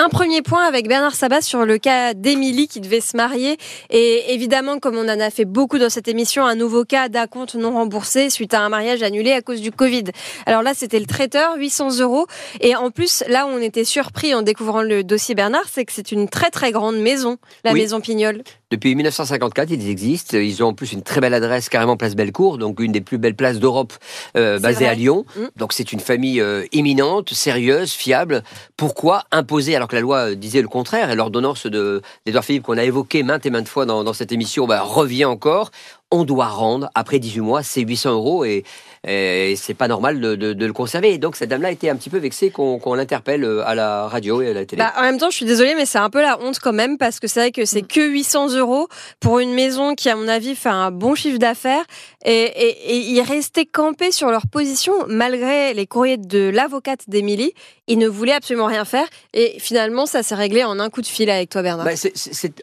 Un premier point avec Bernard Sabat sur le cas d'Émilie qui devait se marier. Et évidemment, comme on en a fait beaucoup dans cette émission, un nouveau cas d'acompte non remboursé suite à un mariage annulé à cause du Covid. Alors là, c'était le traiteur, 800 euros. Et en plus, là où on était surpris en découvrant le dossier Bernard, c'est que c'est une très très grande maison, la maison Pignol. Depuis 1954, ils existent. Ils ont en plus une très belle adresse, carrément place Bellecour, donc une des plus belles places d'Europe, euh, basée à Lyon. Mm. Donc c'est une famille euh, éminente, sérieuse, fiable. Pourquoi imposer, alors que la loi euh, disait le contraire, et l'ordonnance d'Edouard Philippe qu'on a évoqué maintes et maintes fois dans, dans cette émission bah, revient encore on doit rendre, après 18 mois, ces 800 euros et, c'est pas normal de, le conserver. Et donc, cette dame-là était un petit peu vexée qu'on l'interpelle euh, à la radio et à la télé. Bah, en même temps, je suis désolée, mais c'est un peu la honte quand même parce que c'est vrai que c'est que 800 euros pour une maison qui, à mon avis, fait un bon chiffre d'affaires et, et, ils restaient campés sur leur position malgré les courriers de l'avocate d'Émilie. Ils ne voulaient absolument rien faire et finalement, ça s'est réglé en un coup de fil avec toi, Bernard. Bah,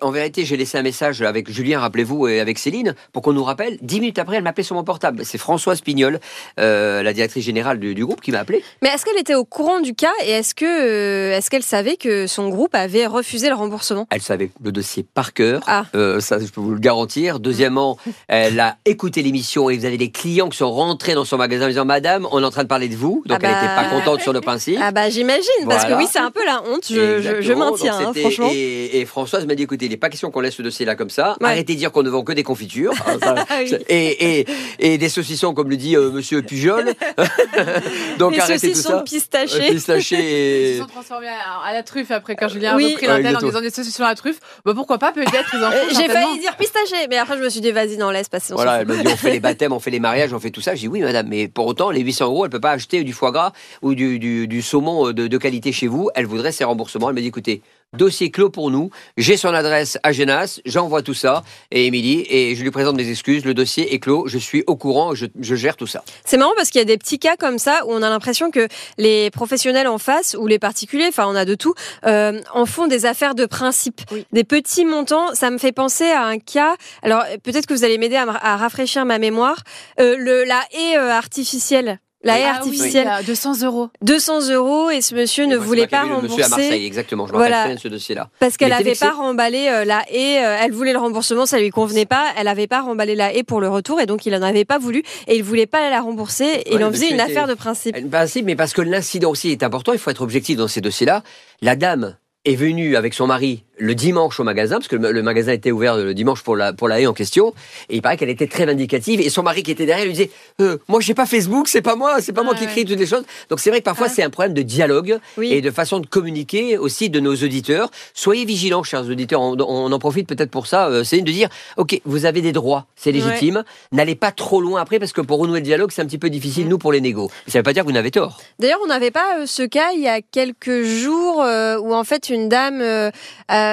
en vérité, j'ai laissé un message avec Julien, rappelez-vous, et avec Céline pour qu'on nous rappelle. Dix minutes après, elle m'appelait sur mon portable. C'est Françoise Pignol, euh, la directrice générale du, groupe, qui m'a appelé. Mais est-ce qu'elle était au courant du cas et est-ce que euh, est-ce qu'elle savait que son groupe avait refusé le remboursement? Elle savait le dossier par cœur. Ah. Euh, ça, je peux vous le garantir. Deuxièmement, elle a écouté l'émission et vous avez des clients qui sont rentrés dans son magasin en disant Madame, on est en train de parler de vous. Donc ah elle n'était pas bah. contente sur le principe. Ah bah j'imagine, parce que oui, c'est un peu la honte. Je, je, maintiens, hein, franchement. Et, Françoise m'a dit écoutez, il n'est pas question qu'on laisse ce dossier-là comme ça. Arrêtez de dire qu'on ne vend que des confitures. Ah et, et, et, des saucissons, comme le dit euh, Monsieur Pujol. Donc des arrêtez saucissons tout ça. pistachés. Euh, pistachés. Ils sont transformés à, la truffe après quand Julien oui. a repris l'antenne en disant des saucissons à la truffe. Bah pourquoi pas peut-être euh, J'ai failli dire pistaché, mais après je me suis dit vas-y non laisse passer. voilà, elle m'a dit on fait les baptêmes, on fait les mariages, on fait tout ça. J'ai dit oui madame, mais pour autant les 800 euros, elle peut pas acheter du foie gras ou du, du, du saumon de, de, qualité chez vous. Elle voudrait ses remboursements. Elle m'a dit écoutez, dossier clos pour nous. J'ai son adresse à Genas, j'envoie tout ça et Émilie et je lui présente mes excuses. Le dossier est clos, je suis au courant, je, gère tout ça. C'est marrant parce qu'il y a des petits cas comme ça où on a l'impression que les professionnels en face ou les particuliers, enfin on a de tout, euh, en font des affaires de principe, des petits montants. Ça me fait penser à un cas. Alors peut-être que vous allez m'aider à, rafraîchir ma mémoire. Euh, le, la haie euh, artificielle. La haie ah artificielle. 200 euros. 200 euros et ce monsieur ne voulait pas rembourser. Monsieur à Marseille, exactement. Je me voilà. rappelle ce dossier-là. Parce qu'elle n'avait pas remballé euh, la haie. Euh, elle voulait le remboursement, ça lui convenait pas. Elle n'avait pas remballé la haie pour le retour et donc il n'en avait pas voulu et il voulait pas la rembourser. Et il en faisait une affaire de principe. Principe, mais parce que l'incident aussi est important. Il faut être objectif dans ces dossiers-là. La dame est venue avec son mari le dimanche au magasin, parce que le, magasin était ouvert le dimanche pour la, pour la haie en question, et il paraît qu'elle était très vindicative, et son mari qui était derrière lui disait euh, Moi, j'ai pas Facebook, c'est pas moi, c'est pas moi qui écris toutes les choses. Donc c'est vrai que parfois, c'est un problème de dialogue et de façon de communiquer aussi de nos auditeurs. Soyez vigilants, chers auditeurs, on, en profite peut-être pour ça, euh, c'est de dire Ok, vous avez des droits, c'est légitime, n'allez pas trop loin après, parce que pour renouer le dialogue, c'est un petit peu difficile, nous, pour les négos. Ça veut pas dire que vous n'avez tort. D'ailleurs, on n'avait pas euh, ce cas il y a quelques jours où en fait une dame,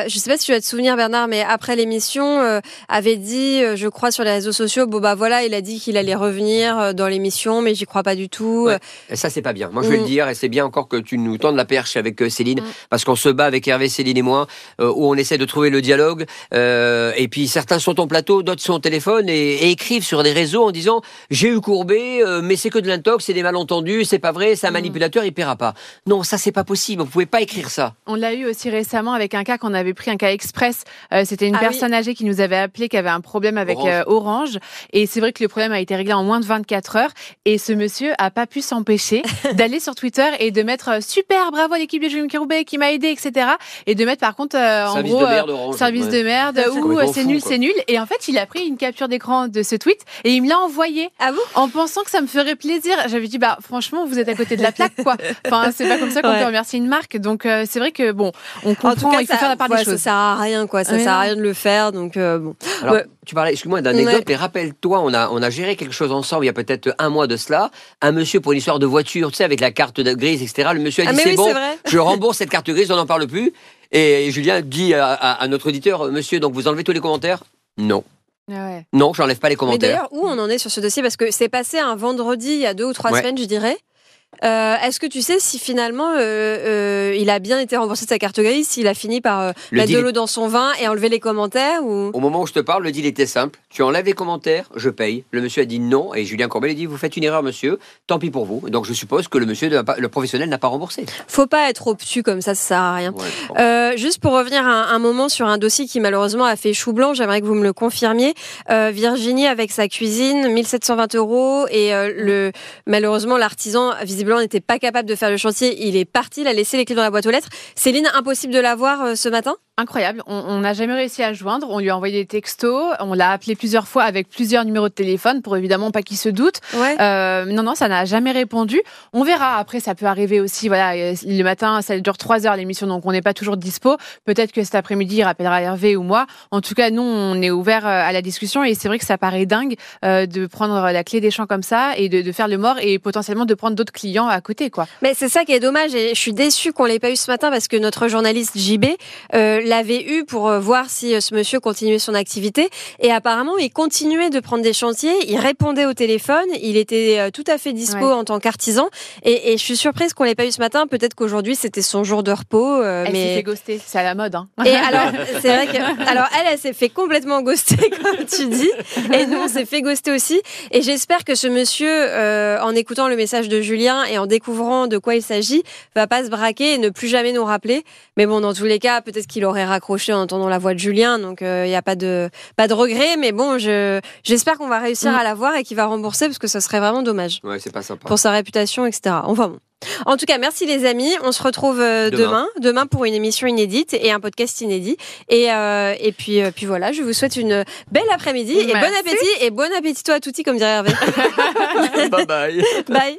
je sais pas si tu vas te souvenir Bernard, mais après l'émission, euh, avait dit, euh, je crois sur les réseaux sociaux, bon bah voilà, il a dit qu'il allait revenir euh, dans l'émission, mais j'y crois pas du tout. Et ça c'est pas bien. Moi je vais le mm. dire, et c'est bien encore que tu nous tendes la perche avec Céline, mm. parce qu'on se bat avec Hervé, Céline et moi, où on essaie de trouver le dialogue. et puis certains sont en plateau, d'autres sont au téléphone et, écrivent sur des réseaux en disant, j'ai eu Courbet, mais c'est que de l'intox, c'est des malentendus, c'est pas vrai, c'est un mm. manipulateur, il paiera pas. Non, ça c'est pas possible. Vous pouvez pas écrire ça. On l'a eu aussi récemment avec un cas qu'on avait pris un cas express. Euh, c'était une ah personne âgée qui nous avait appelé, qui avait un problème avec Orange. Euh, et c'est vrai que le problème a été réglé en moins de 24 heures. Et ce monsieur a pas pu s'empêcher d'aller sur Twitter et de mettre euh, super, bravo à l'équipe de Julien Kiroubet qui m'a aidé, etc. Et de mettre par contre en service gros de merde, service de merde ou c'est nul, c'est nul. Et en fait, il a pris une capture d'écran de ce tweet et il me l'a envoyé. À vous En pensant que ça me ferait plaisir. J'avais dit bah franchement, vous êtes à côté de la plaque quoi. Enfin, c'est pas comme ça qu'on peut remercier une marque. Donc c'est vrai que bon, on comprend, il faut faire la part des choses. Ça sert à rien quoi ça sert à rien de le faire. Donc euh, bon. Alors, tu parlais, excuse-moi, d'anecdote, mais rappelle-toi, on a, on a géré quelque chose ensemble il y a peut-être un mois de cela. Un monsieur pour une histoire de voiture, tu sais, avec la carte grise, etc. Le monsieur a ah, dit c'est bon, je rembourse cette carte grise, on n'en parle plus. Et Julien dit à, notre auditeur, monsieur, donc vous enlevez tous les commentaires? Non. Ah ouais. Non, j'enlève pas les commentaires. Mais d'ailleurs, où on en est sur ce dossier? Parce que c'est passé un vendredi il y a deux ou trois semaines, je dirais. Euh, est-ce que tu sais si finalement euh, euh, il a bien été remboursé de sa carte grise, s'il a fini par mettre de l'eau dans son vin et enlever les commentaires ou... Au moment où je te parle, le deal était simple. Tu enlèves les commentaires, je paye. Le monsieur a dit non et Julien Courbet a dit vous faites une erreur monsieur, tant pis pour vous. Donc je suppose que le monsieur, le professionnel n'a pas remboursé. Faut pas être obtus comme ça, ça sert à rien. juste pour revenir un, un, moment sur un dossier qui malheureusement a fait chou blanc, j'aimerais que vous me le confirmiez. Virginie avec sa cuisine, 1720 euros et le malheureusement l'artisan visiblement n'était pas capable de faire le chantier. Il est parti, il a laissé les clés dans la boîte aux lettres. Céline, impossible de la voir euh, ce matin? Incroyable. On n'a jamais réussi à joindre. On lui a envoyé des textos. On l'a appelé plusieurs fois avec plusieurs numéros de téléphone pour évidemment pas qu'il se doute. Euh, non, non, ça n'a jamais répondu. On verra. Après, ça peut arriver aussi. Voilà, le matin, ça dure trois heures l'émission, donc on n'est pas toujours dispo. Peut-être que cet après-midi, il rappellera Hervé ou moi. En tout cas, nous, on est ouvert euh, à la discussion et c'est vrai que ça paraît dingue de prendre la clé des champs comme ça et de, de faire le mort et potentiellement de prendre d'autres clients à côté, quoi. Mais c'est ça qui est dommage et je suis déçue qu'on l'ait pas eu ce matin parce que notre journaliste JB euh, l'avait eu pour euh, voir si euh, ce monsieur continuait son activité et apparemment il continuait de prendre des chantiers, il répondait au téléphone, il était tout à fait dispo en tant qu'artisan et, et, je suis surprise qu'on l'ait pas eu ce matin. Peut-être qu'aujourd'hui c'était son jour de repos. elle mais... s'est fait ghoster, c'est à la mode. Hein. Et alors c'est vrai que alors elle, elle s'est fait complètement ghoster comme tu dis et nous on s'est fait ghoster aussi et j'espère que ce monsieur en écoutant le message de Julien et en découvrant de quoi il s'agit, va pas se braquer et ne plus jamais nous rappeler. Mais bon, dans tous les cas, peut-être qu'il aurait raccroché en entendant la voix de Julien, donc il euh, n'y a pas de pas de regret. Mais bon, je j'espère qu'on va réussir mm. à la voir et qu'il va rembourser parce que ça serait vraiment dommage. Ouais, c'est pas sympa. Pour sa réputation, etc. Enfin bon. En tout cas, merci les amis. On se retrouve euh, demain. demain, pour une émission inédite et un podcast inédit. Et, euh, et puis, puis voilà, je vous souhaite une belle après-midi et bon appétit et bon appétit à tutti comme dirait Hervé. bye bye. Bye.